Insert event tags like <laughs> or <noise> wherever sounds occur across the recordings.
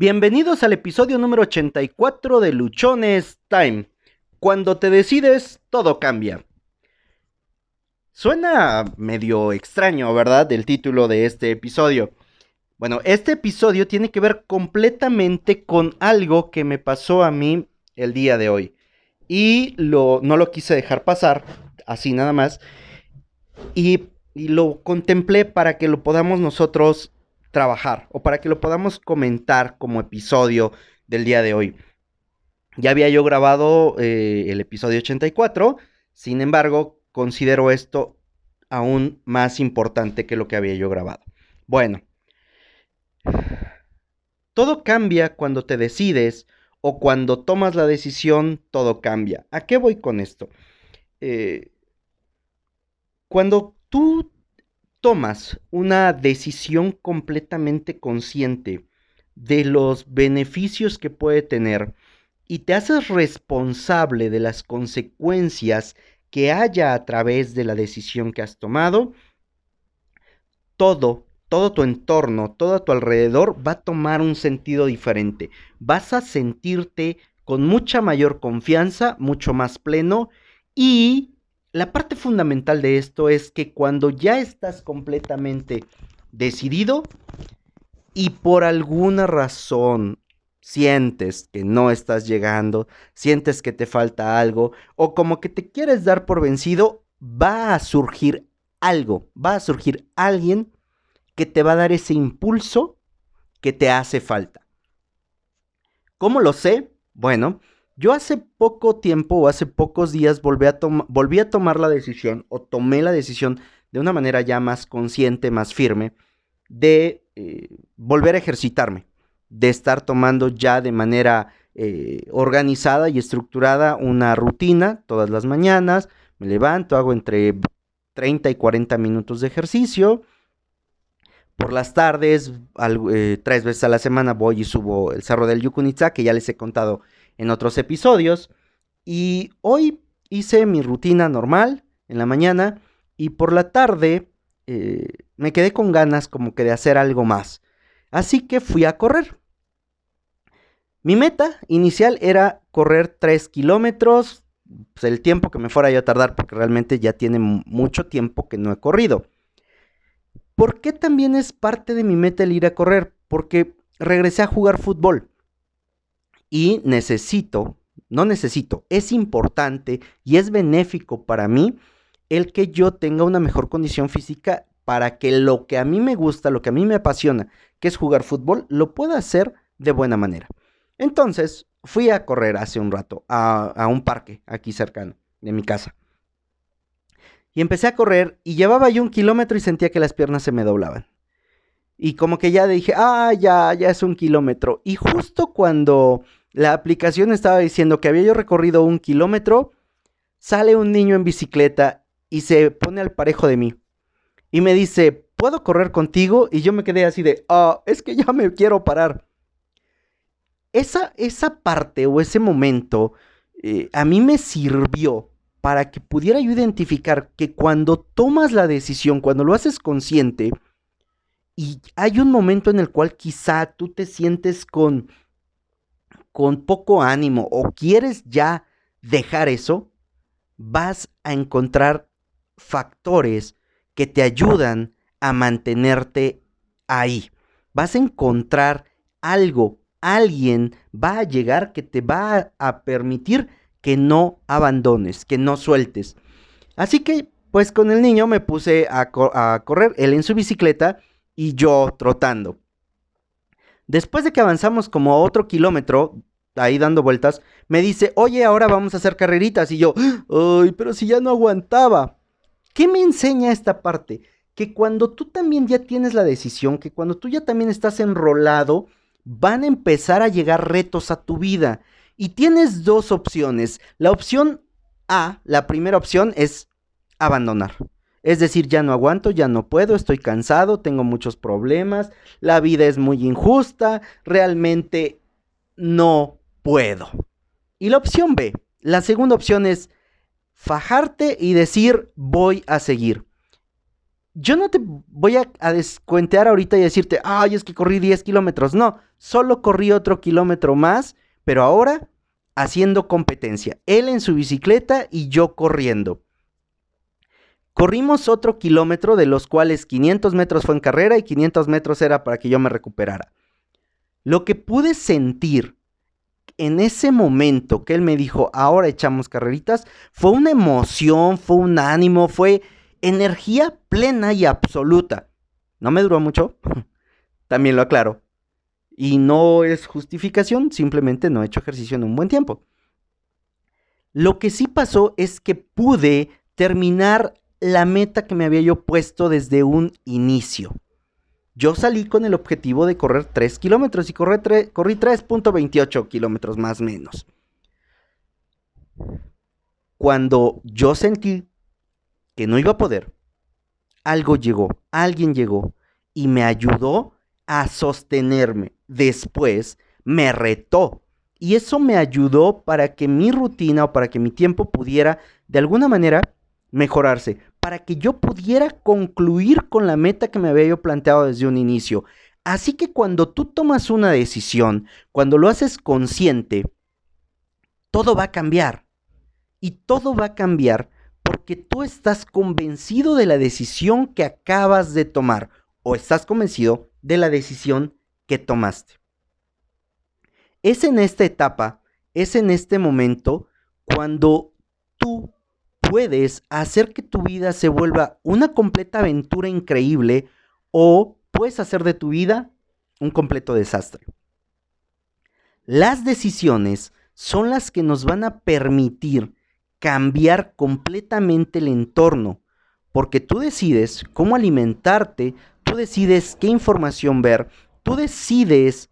Bienvenidos al episodio número 84 de Luchones Time. Cuando te decides, todo cambia. Suena medio extraño, ¿verdad? El título de este episodio. Bueno, este episodio tiene que ver completamente con algo que me pasó a mí el día de hoy. Y lo, no lo quise dejar pasar, así nada más. Y, y lo contemplé para que lo podamos nosotros trabajar o para que lo podamos comentar como episodio del día de hoy. Ya había yo grabado eh, el episodio 84, sin embargo, considero esto aún más importante que lo que había yo grabado. Bueno, todo cambia cuando te decides o cuando tomas la decisión, todo cambia. ¿A qué voy con esto? Eh, cuando tú tomas una decisión completamente consciente de los beneficios que puede tener y te haces responsable de las consecuencias que haya a través de la decisión que has tomado, todo, todo tu entorno, todo a tu alrededor va a tomar un sentido diferente. Vas a sentirte con mucha mayor confianza, mucho más pleno y la parte fundamental de esto es que cuando ya estás completamente decidido y por alguna razón sientes que no estás llegando, sientes que te falta algo o como que te quieres dar por vencido, va a surgir algo, va a surgir alguien que te va a dar ese impulso que te hace falta. ¿Cómo lo sé? Bueno, yo hace poco tiempo o hace pocos días volví a, tomar la decisión o tomé la decisión de una manera ya más consciente, más firme, de eh, volver a ejercitarme, de estar tomando ya de manera eh, organizada y estructurada una rutina todas las mañanas. Me levanto, hago entre 30 y 40 minutos de ejercicio. Por las tardes, eh, tres veces a la semana voy y subo el cerro del Yucunitza, que ya les he contado en otros episodios. Y hoy hice mi rutina normal en la mañana y por la tarde eh, me quedé con ganas como que de hacer algo más. Así que fui a correr. Mi meta inicial era correr 3 kilómetros, pues, el tiempo que me fuera yo a tardar, porque realmente ya tiene mucho tiempo que no he corrido. ¿Por qué también es parte de mi meta el ir a correr? Porque regresé a jugar fútbol y necesito, no necesito, es importante y es benéfico para mí el que yo tenga una mejor condición física para que lo que a mí me gusta, lo que a mí me apasiona, que es jugar fútbol, lo pueda hacer de buena manera. Entonces, fui a correr hace un rato a, un parque aquí cercano de mi casa. Y empecé a correr y llevaba yo un kilómetro y sentía que las piernas se me doblaban. Y como que ya dije, ah, ya, ya es un kilómetro. Y justo cuando la aplicación estaba diciendo que había yo recorrido un kilómetro, sale un niño en bicicleta y se pone al parejo de mí. Y me dice, ¿puedo correr contigo? Y yo me quedé así de, ah, es que ya me quiero parar. Esa, esa parte o ese momento eh, a mí me sirvió para que pudiera yo identificar que cuando tomas la decisión, cuando lo haces consciente, y hay un momento en el cual quizá tú te sientes con con poco ánimo o quieres ya dejar eso, vas a encontrar factores que te ayudan a mantenerte ahí. Vas a encontrar algo, alguien va a llegar que te va a permitir que no abandones, que no sueltes. Así que, pues con el niño me puse a, correr, él en su bicicleta y yo trotando. Después de que avanzamos como otro kilómetro, ahí dando vueltas, me dice, oye, ahora vamos a hacer carreritas. Y yo, ay, pero si ya no aguantaba. ¿Qué me enseña esta parte? Que cuando tú también ya tienes la decisión, que cuando tú ya también estás enrolado, van a empezar a llegar retos a tu vida. Y tienes dos opciones. La opción A, la primera opción es abandonar. Es decir, ya no aguanto, ya no puedo, estoy cansado, tengo muchos problemas, la vida es muy injusta, realmente no puedo. Y la opción B, la segunda opción es fajarte y decir voy a seguir. yo no te voy a, descuentear ahorita y decirte, ay, es que corrí 10 kilómetros. No, solo corrí otro kilómetro más, pero ahora haciendo competencia. Él en su bicicleta y yo corriendo. Corrimos otro kilómetro, de los cuales 500 metros fue en carrera y 500 metros era para que yo me recuperara. Lo que pude sentir en ese momento que él me dijo, ahora echamos carreritas, fue una emoción, fue un ánimo, fue energía plena y absoluta. No me duró mucho, <laughs> también lo aclaro. Y no es justificación, simplemente no he hecho ejercicio en un buen tiempo. Lo que sí pasó es que pude terminar la meta que me había yo puesto desde un inicio. Yo salí con el objetivo de correr 3 kilómetros y corrí 3.28 kilómetros más menos. Cuando yo sentí que no iba a poder, algo llegó, alguien llegó y me ayudó a sostenerme. Después me retó. Y eso me ayudó para que mi rutina o para que mi tiempo pudiera de alguna manera mejorarse, para que yo pudiera concluir con la meta que me había yo planteado desde un inicio. Así que cuando tú tomas una decisión, cuando lo haces consciente, todo va a cambiar. Y todo va a cambiar porque tú estás convencido de la decisión que acabas de tomar o estás convencido de la decisión que tomaste. Es en esta etapa, es en este momento cuando tú puedes hacer que tu vida se vuelva una completa aventura increíble o puedes hacer de tu vida un completo desastre. Las decisiones son las que nos van a permitir cambiar completamente el entorno, porque tú decides cómo alimentarte, tú decides qué información ver, tú decides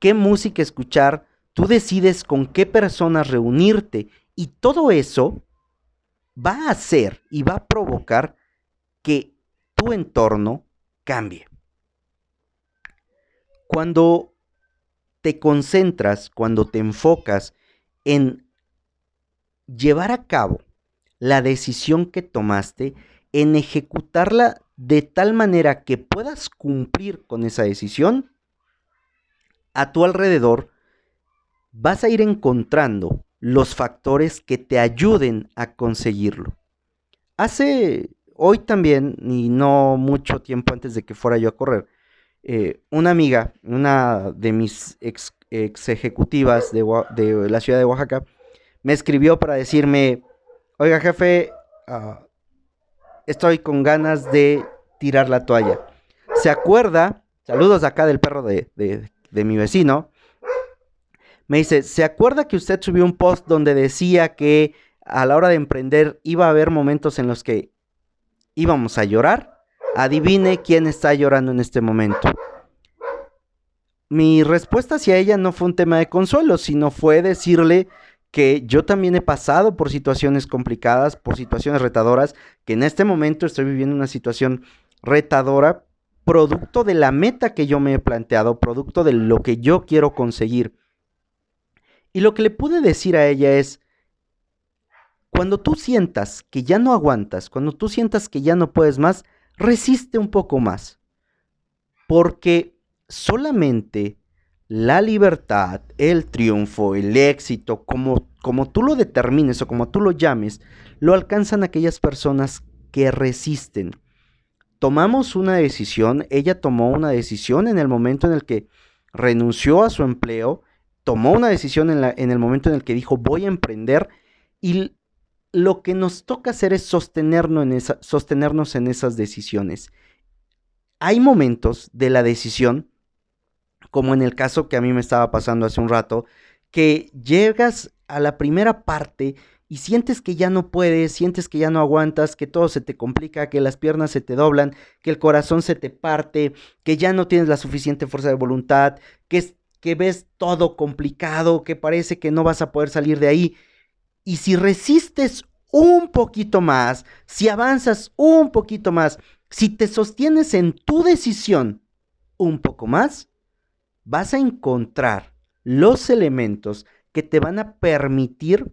qué música escuchar, tú decides con qué personas reunirte y todo eso va a hacer y va a provocar que tu entorno cambie. Cuando te concentras, cuando te enfocas en llevar a cabo la decisión que tomaste, en ejecutarla de tal manera que puedas cumplir con esa decisión, a tu alrededor vas a ir encontrando los factores que te ayuden a conseguirlo. Hace hoy también, y no mucho tiempo antes de que fuera yo a correr, eh, una amiga, una de mis ex, ejecutivas de, la ciudad de Oaxaca, me escribió para decirme, oiga jefe, ah, estoy con ganas de tirar la toalla. ¿Se acuerda? Saludos acá del perro de, de mi vecino. Me dice, ¿se acuerda que usted subió un post donde decía que a la hora de emprender iba a haber momentos en los que íbamos a llorar? Adivine quién está llorando en este momento. Mi respuesta hacia ella no fue un tema de consuelo, sino fue decirle que yo también he pasado por situaciones complicadas, por situaciones retadoras, que en este momento estoy viviendo una situación retadora, producto de la meta que yo me he planteado, producto de lo que yo quiero conseguir. Y lo que le pude decir a ella es, cuando tú sientas que ya no aguantas, cuando tú sientas que ya no puedes más, resiste un poco más. Porque solamente la libertad, el triunfo, el éxito, como, como tú lo determines o como tú lo llames, lo alcanzan aquellas personas que resisten. Tomamos una decisión, ella tomó una decisión en el momento en el que renunció a su empleo, tomó una decisión en, el momento en el que dijo voy a emprender y lo que nos toca hacer es sostenernos en, esa, sostenernos en esas decisiones. Hay momentos de la decisión, como en el caso que a mí me estaba pasando hace un rato, que llegas a la primera parte y sientes que ya no puedes, sientes que ya no aguantas, que todo se te complica, que las piernas se te doblan, que el corazón se te parte, que ya no tienes la suficiente fuerza de voluntad, que que ves todo complicado, que parece que no vas a poder salir de ahí. Y si resistes un poquito más, si avanzas un poquito más, si te sostienes en tu decisión un poco más, vas a encontrar los elementos que te van a permitir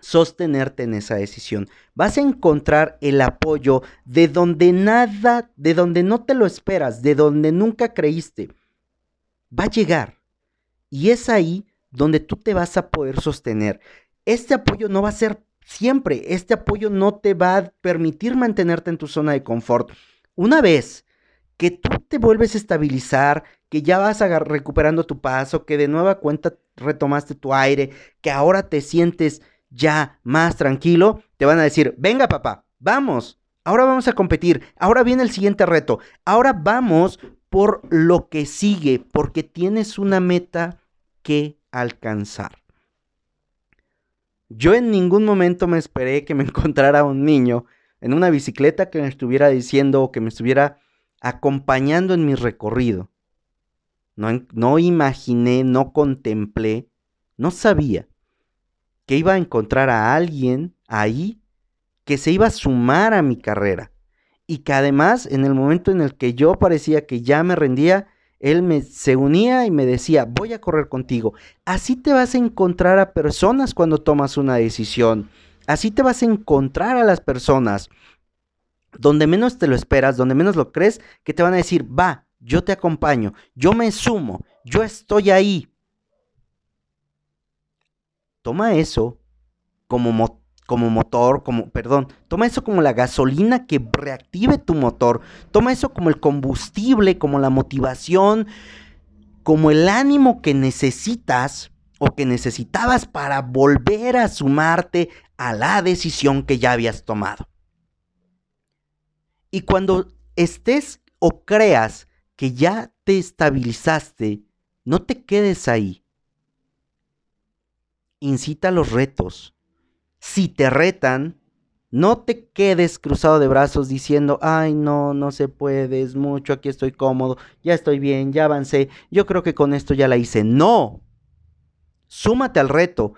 sostenerte en esa decisión. Vas a encontrar el apoyo de donde nada, de donde no te lo esperas, de donde nunca creíste. Va a llegar. Y es ahí donde tú te vas a poder sostener. Este apoyo no va a ser siempre, este apoyo no te va a permitir mantenerte en tu zona de confort. Una vez que tú te vuelves a estabilizar, que ya vas recuperando tu paso, que de nueva cuenta retomaste tu aire, que ahora te sientes ya más tranquilo, te van a decir, venga papá, vamos, ahora vamos a competir, ahora viene el siguiente reto, ahora vamos por lo que sigue, porque tienes una meta que alcanzar. Yo en ningún momento me esperé que me <laughs> encontrara un niño en una bicicleta que me estuviera diciendo o que me estuviera acompañando en mi recorrido. No, imaginé, no contemplé, no sabía que iba a encontrar a alguien ahí que se iba a sumar a mi carrera y que además en el momento en el que yo parecía que ya me rendía, él me, se unía y me decía, voy a correr contigo. Así te vas a encontrar a personas cuando tomas una decisión. Así te vas a encontrar a las personas donde menos te lo esperas, donde menos lo crees, que te van a decir, va, yo te acompaño, yo me sumo, yo estoy ahí. Toma eso como, como motor, como, perdón, toma eso como la gasolina que reactive tu motor, toma eso como el combustible, como la motivación, como el ánimo que necesitas o que necesitabas para volver a sumarte a la decisión que ya habías tomado. Y cuando estés o creas que ya te estabilizaste, no te quedes ahí. Incita los retos. Si te retan, no te quedes cruzado de brazos diciendo, ay, no, no se puede, es mucho, aquí estoy cómodo, ya estoy bien, ya avancé, yo creo que con esto ya la hice. No. Súmate al reto.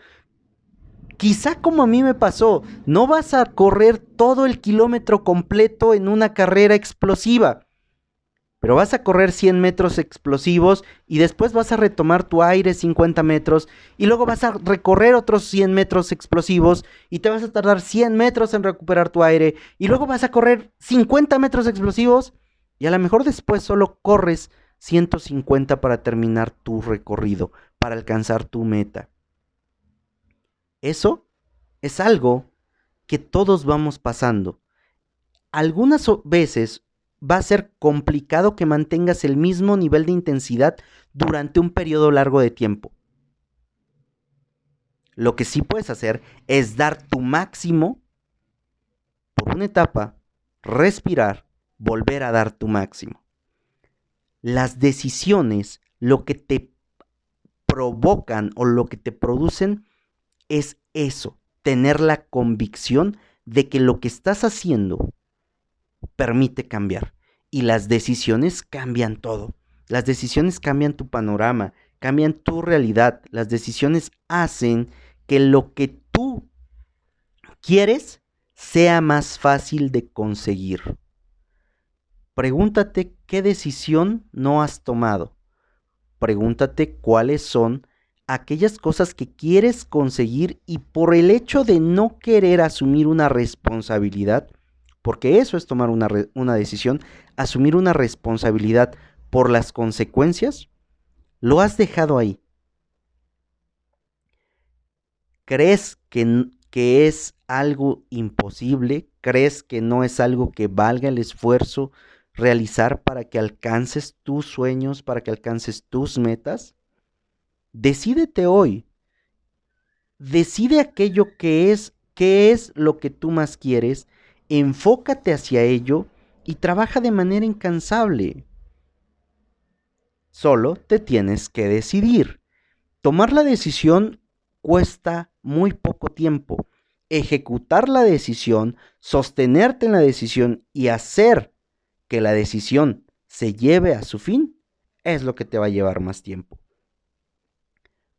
Quizá como a mí me pasó, no vas a correr todo el kilómetro completo en una carrera explosiva, pero vas a correr 100 metros explosivos y después vas a retomar tu aire 50 metros y luego vas a recorrer otros 100 metros explosivos y te vas a tardar 100 metros en recuperar tu aire y luego vas a correr 50 metros explosivos y a lo mejor después solo corres 150 para terminar tu recorrido, para alcanzar tu meta. Eso es algo que todos vamos pasando. Algunas veces va a ser complicado que mantengas el mismo nivel de intensidad durante un periodo largo de tiempo. Lo que sí puedes hacer es dar tu máximo por una etapa, respirar, volver a dar tu máximo. Las decisiones, lo que te provocan o lo que te producen es eso, tener la convicción de que lo que estás haciendo permite cambiar. Y las decisiones cambian todo. Las decisiones cambian tu panorama, cambian tu realidad. Las decisiones hacen que lo que tú quieres sea más fácil de conseguir. Pregúntate qué decisión no has tomado. Pregúntate cuáles son aquellas cosas que quieres conseguir y por el hecho de no querer asumir una responsabilidad, porque eso es tomar una, una, decisión, asumir una responsabilidad por las consecuencias, lo has dejado ahí. ¿Crees que, que es algo imposible? ¿Crees que no es algo que valga el esfuerzo realizar para que alcances tus sueños, para que alcances tus metas? Decídete hoy. Decide aquello que es, qué es lo que tú más quieres, enfócate hacia ello y trabaja de manera incansable. Solo te tienes que decidir. Tomar la decisión cuesta muy poco tiempo. Ejecutar la decisión, sostenerte en la decisión y hacer que la decisión se lleve a su fin es lo que te va a llevar más tiempo.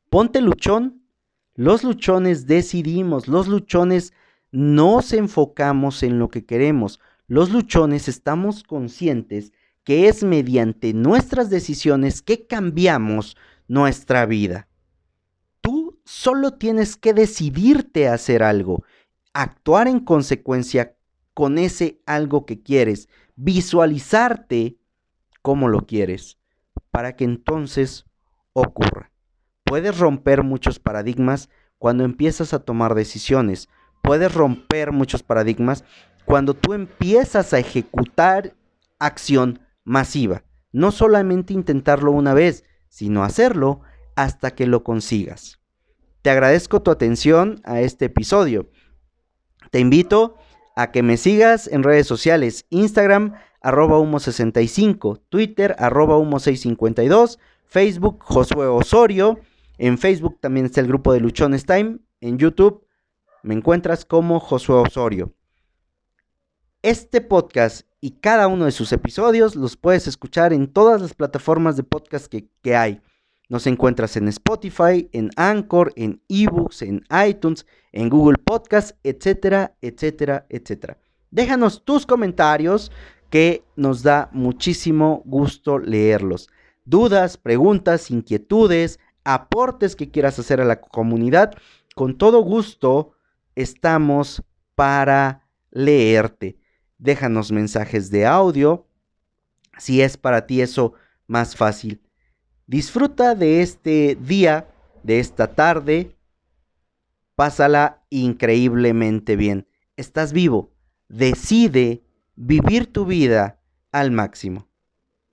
Ponte luchón. Los luchones decidimos, los luchones nos enfocamos en lo que queremos. Los luchones estamos conscientes que es mediante nuestras decisiones que cambiamos nuestra vida. Tú solo tienes que decidirte a hacer algo, actuar en consecuencia con ese algo que quieres, visualizarte como lo quieres, para que entonces ocurra. Puedes romper muchos paradigmas cuando empiezas a tomar decisiones. Puedes romper muchos paradigmas cuando tú empiezas a ejecutar acción masiva. No solamente intentarlo una vez, sino hacerlo hasta que lo consigas. Te agradezco tu atención a este episodio. Te invito a que me sigas en redes sociales, Instagram arroba humo65, Twitter arroba humo652, Facebook Josué Osorio, en Facebook también está el grupo de Luchones Time, en YouTube me encuentras como Josué Osorio. Este podcast y cada uno de sus episodios los puedes escuchar en todas las plataformas de podcast que, que hay. Nos encuentras en Spotify, en Anchor, en eBooks, en iTunes, en Google Podcast, etcétera, etcétera, etcétera. Déjanos tus comentarios que nos da muchísimo gusto leerlos. Dudas, preguntas, inquietudes, aportes que quieras hacer a la comunidad, con todo gusto estamos para leerte. Déjanos mensajes de audio, si es para ti eso más fácil. Disfruta de este día, de esta tarde. Pásala increíblemente bien. Estás vivo. Decide vivir tu vida al máximo.